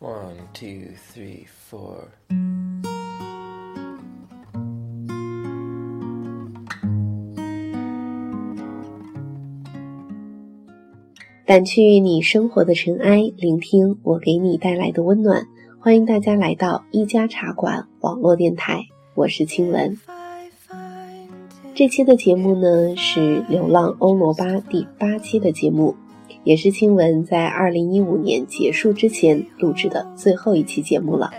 One, two, three, four. 掸去你生活的尘埃，聆听我给你带来的温暖。欢迎大家来到一家茶馆网络电台，我是清文。这期的节目呢是《流浪欧罗巴》第八期的节目，也是青文在二零一五年结束之前录制的最后一期节目了。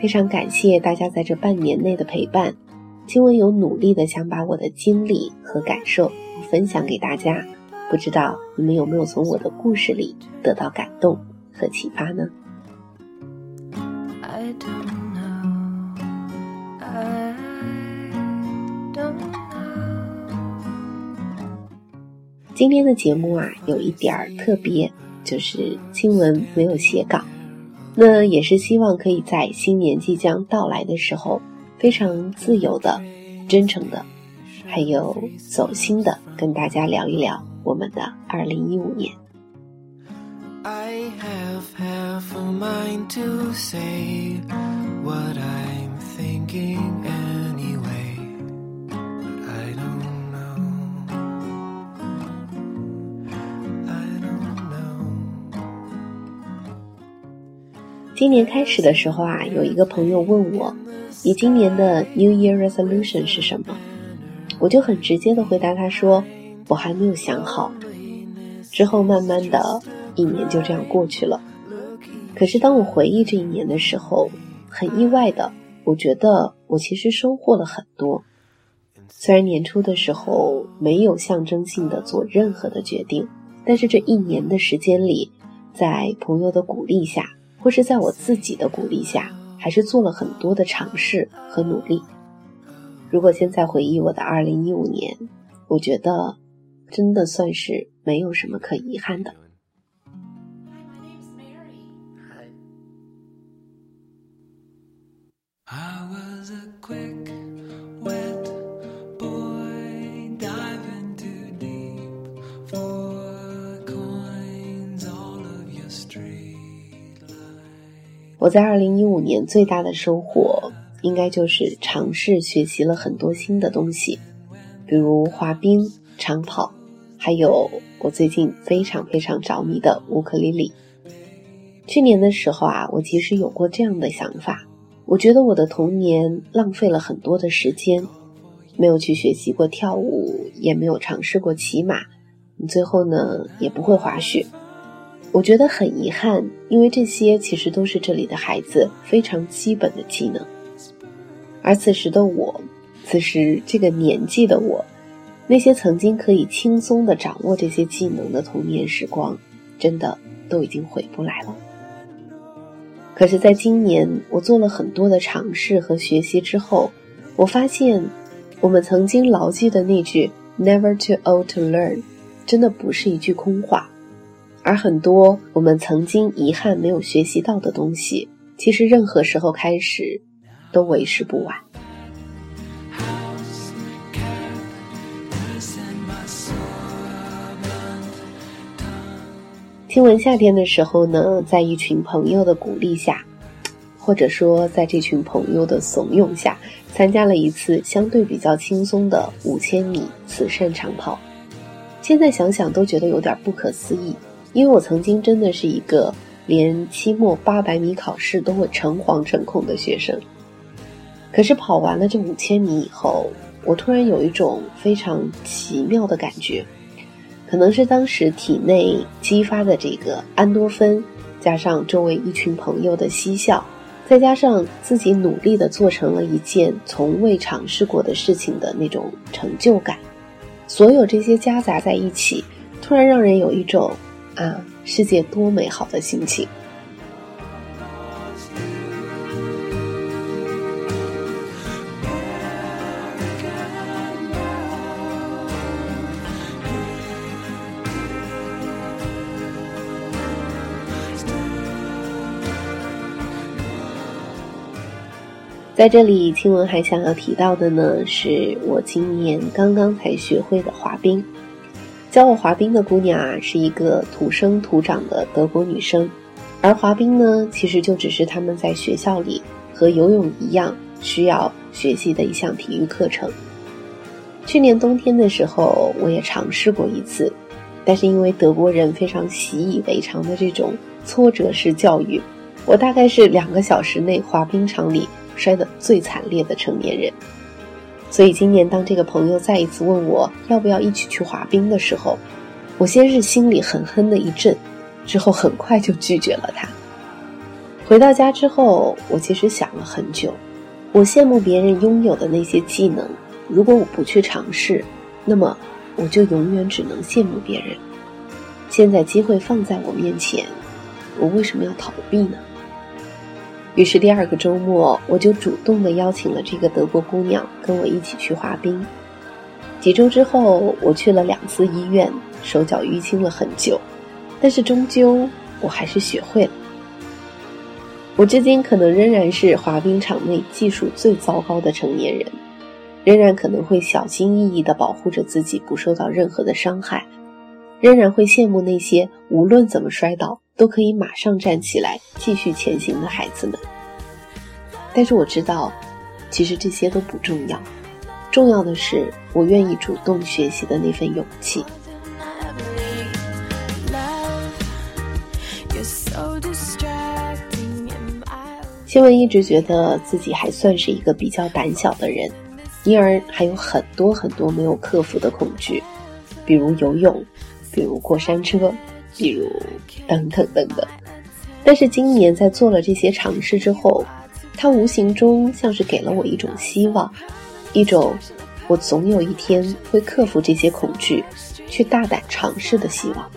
非常感谢大家在这半年内的陪伴，青文有努力的想把我的经历和感受分享给大家，不知道你们有没有从我的故事里得到感动和启发呢？今天的节目啊，有一点儿特别，就是新闻没有写稿。那也是希望可以在新年即将到来的时候，非常自由的、真诚的，还有走心的跟大家聊一聊我们的二零一五年。今年开始的时候啊，有一个朋友问我，你今年的 New Year Resolution 是什么？我就很直接的回答他说，我还没有想好。之后慢慢的一年就这样过去了。可是当我回忆这一年的时候，很意外的，我觉得我其实收获了很多。虽然年初的时候没有象征性的做任何的决定，但是这一年的时间里，在朋友的鼓励下。或是在我自己的鼓励下，还是做了很多的尝试和努力。如果现在回忆我的二零一五年，我觉得真的算是没有什么可遗憾的。我在二零一五年最大的收获，应该就是尝试学习了很多新的东西，比如滑冰、长跑，还有我最近非常非常着迷的乌克丽丽。去年的时候啊，我其实有过这样的想法，我觉得我的童年浪费了很多的时间，没有去学习过跳舞，也没有尝试过骑马，最后呢，也不会滑雪。我觉得很遗憾，因为这些其实都是这里的孩子非常基本的技能。而此时的我，此时这个年纪的我，那些曾经可以轻松的掌握这些技能的童年时光，真的都已经回不来了。可是，在今年我做了很多的尝试和学习之后，我发现，我们曾经牢记的那句 “never too old to learn”，真的不是一句空话。而很多我们曾经遗憾没有学习到的东西，其实任何时候开始都为时不晚。听闻夏天的时候呢，在一群朋友的鼓励下，或者说在这群朋友的怂恿下，参加了一次相对比较轻松的五千米慈善长跑。现在想想都觉得有点不可思议。因为我曾经真的是一个连期末八百米考试都会诚惶诚恐的学生，可是跑完了这五千米以后，我突然有一种非常奇妙的感觉，可能是当时体内激发的这个安多芬，加上周围一群朋友的嬉笑，再加上自己努力的做成了一件从未尝试过的事情的那种成就感，所有这些夹杂在一起，突然让人有一种。啊，世界多美好的心情！在这里，青文还想要提到的呢，是我今年刚刚才学会的滑冰。教我滑冰的姑娘啊，是一个土生土长的德国女生，而滑冰呢，其实就只是他们在学校里和游泳一样需要学习的一项体育课程。去年冬天的时候，我也尝试过一次，但是因为德国人非常习以为常的这种挫折式教育，我大概是两个小时内滑冰场里摔得最惨烈的成年人。所以今年当这个朋友再一次问我要不要一起去滑冰的时候，我先是心里狠狠的一震，之后很快就拒绝了他。回到家之后，我其实想了很久，我羡慕别人拥有的那些技能，如果我不去尝试，那么我就永远只能羡慕别人。现在机会放在我面前，我为什么要逃避呢？于是第二个周末，我就主动的邀请了这个德国姑娘跟我一起去滑冰。几周之后，我去了两次医院，手脚淤青了很久，但是终究我还是学会了。我至今可能仍然是滑冰场内技术最糟糕的成年人，仍然可能会小心翼翼地保护着自己不受到任何的伤害，仍然会羡慕那些无论怎么摔倒。都可以马上站起来继续前行的孩子们，但是我知道，其实这些都不重要，重要的是我愿意主动学习的那份勇气。新闻一直觉得自己还算是一个比较胆小的人，因而还有很多很多没有克服的恐惧，比如游泳，比如过山车。比如，等等等等，但是今年在做了这些尝试之后，它无形中像是给了我一种希望，一种我总有一天会克服这些恐惧，去大胆尝试的希望。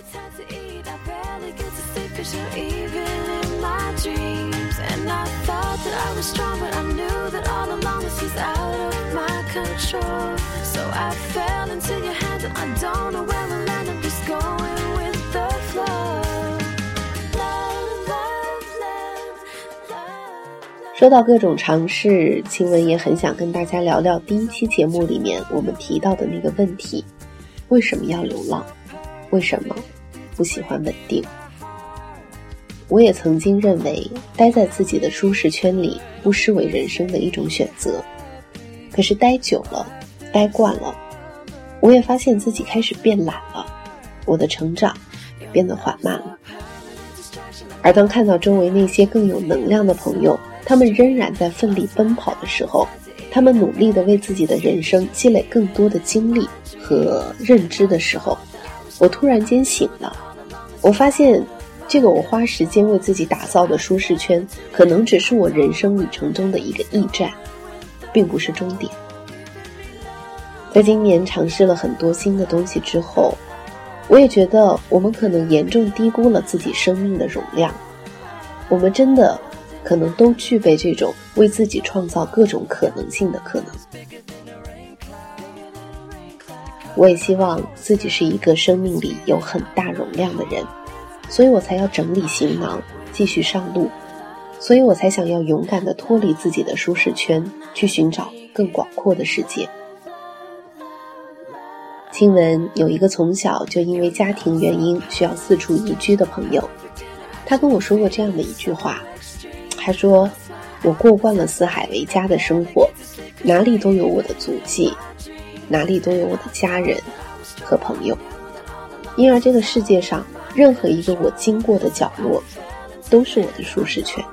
说到各种尝试，青文也很想跟大家聊聊第一期节目里面我们提到的那个问题：为什么要流浪？为什么不喜欢稳定？我也曾经认为待在自己的舒适圈里不失为人生的一种选择，可是待久了，待惯了，我也发现自己开始变懒了，我的成长变得缓慢了。而当看到周围那些更有能量的朋友，他们仍然在奋力奔跑的时候，他们努力的为自己的人生积累更多的经历和认知的时候，我突然间醒了。我发现，这个我花时间为自己打造的舒适圈，可能只是我人生旅程中的一个驿站，并不是终点。在今年尝试了很多新的东西之后，我也觉得我们可能严重低估了自己生命的容量。我们真的。可能都具备这种为自己创造各种可能性的可能。我也希望自己是一个生命里有很大容量的人，所以我才要整理行囊，继续上路。所以我才想要勇敢的脱离自己的舒适圈，去寻找更广阔的世界。亲文有一个从小就因为家庭原因需要四处移居的朋友，他跟我说过这样的一句话。他说：“我过惯了四海为家的生活，哪里都有我的足迹，哪里都有我的家人和朋友。因而，这个世界上任何一个我经过的角落，都是我的舒适圈。”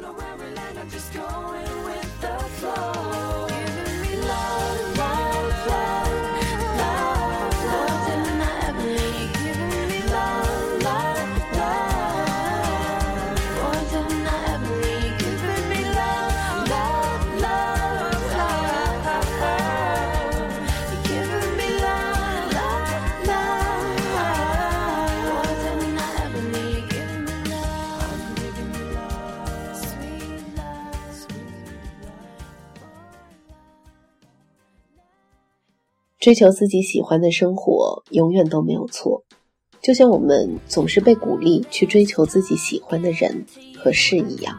追求自己喜欢的生活，永远都没有错。就像我们总是被鼓励去追求自己喜欢的人和事一样。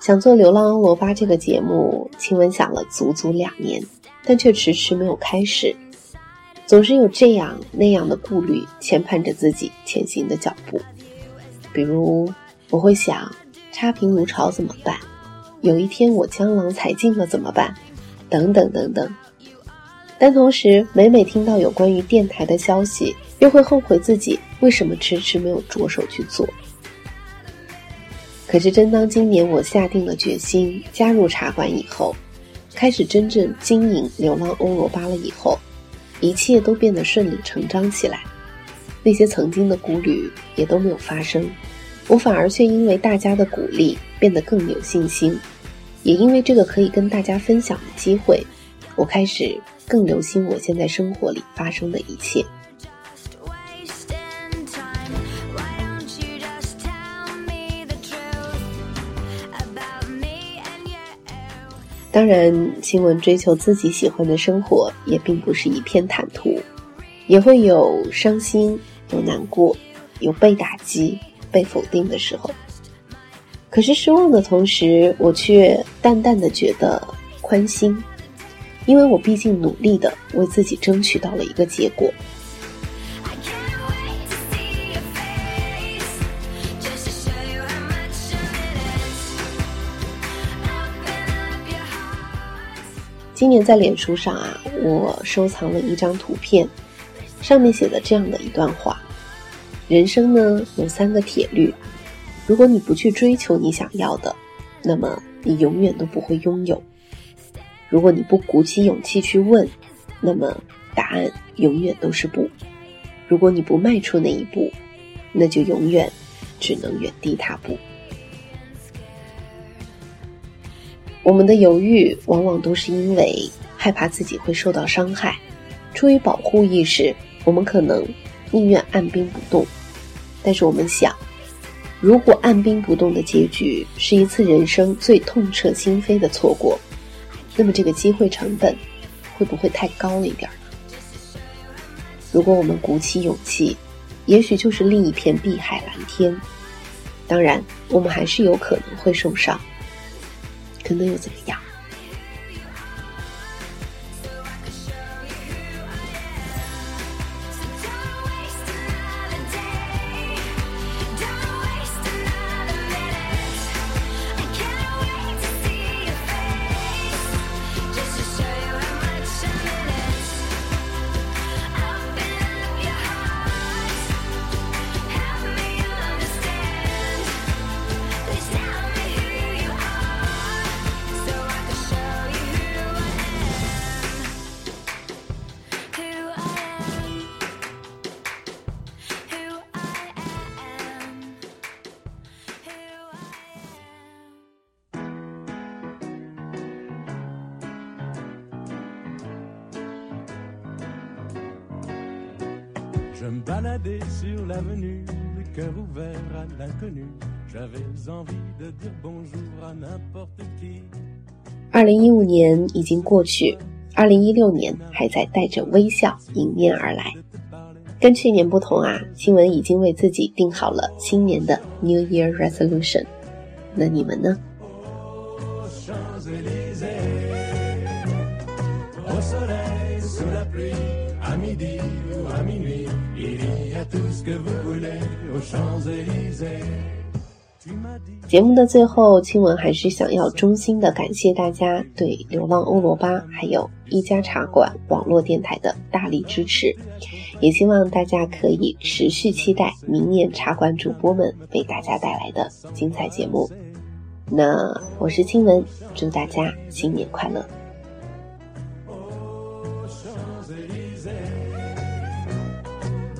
想做《流浪欧罗巴》这个节目，亲文想了足足两年，但却迟迟没有开始。总是有这样那样的顾虑牵绊着自己前行的脚步，比如我会想，差评如潮怎么办？有一天我江郎才尽了怎么办？等等等等。但同时，每每听到有关于电台的消息，又会后悔自己为什么迟迟没有着手去做。可是，真当今年我下定了决心加入茶馆以后，开始真正经营流浪欧罗巴了以后，一切都变得顺理成章起来。那些曾经的顾虑也都没有发生，我反而却因为大家的鼓励变得更有信心，也因为这个可以跟大家分享的机会，我开始。更留心我现在生活里发生的一切。当然，新闻追求自己喜欢的生活也并不是一片坦途，也会有伤心、有难过、有被打击、被否定的时候。可是失望的同时，我却淡淡的觉得宽心。因为我毕竟努力的为自己争取到了一个结果。今年在脸书上啊，我收藏了一张图片，上面写的这样的一段话：人生呢有三个铁律，如果你不去追求你想要的，那么你永远都不会拥有。如果你不鼓起勇气去问，那么答案永远都是不。如果你不迈出那一步，那就永远只能原地踏步。我们的犹豫往往都是因为害怕自己会受到伤害，出于保护意识，我们可能宁愿按兵不动。但是我们想，如果按兵不动的结局是一次人生最痛彻心扉的错过。那么这个机会成本会不会太高了一点呢？如果我们鼓起勇气，也许就是另一片碧海蓝天。当然，我们还是有可能会受伤，可能又怎么样？二零一五年已经过去，二零一六年还在带着微笑迎面而来。跟去年不同啊，新闻已经为自己定好了新年的 New Year Resolution。那你们呢？节目的最后，亲吻还是想要衷心的感谢大家对《流浪欧罗巴》还有一家茶馆网络电台的大力支持，也希望大家可以持续期待明年茶馆主播们为大家带来的精彩节目。那我是青文，祝大家新年快乐。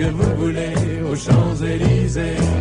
Que vous voulez aux Champs-Élysées.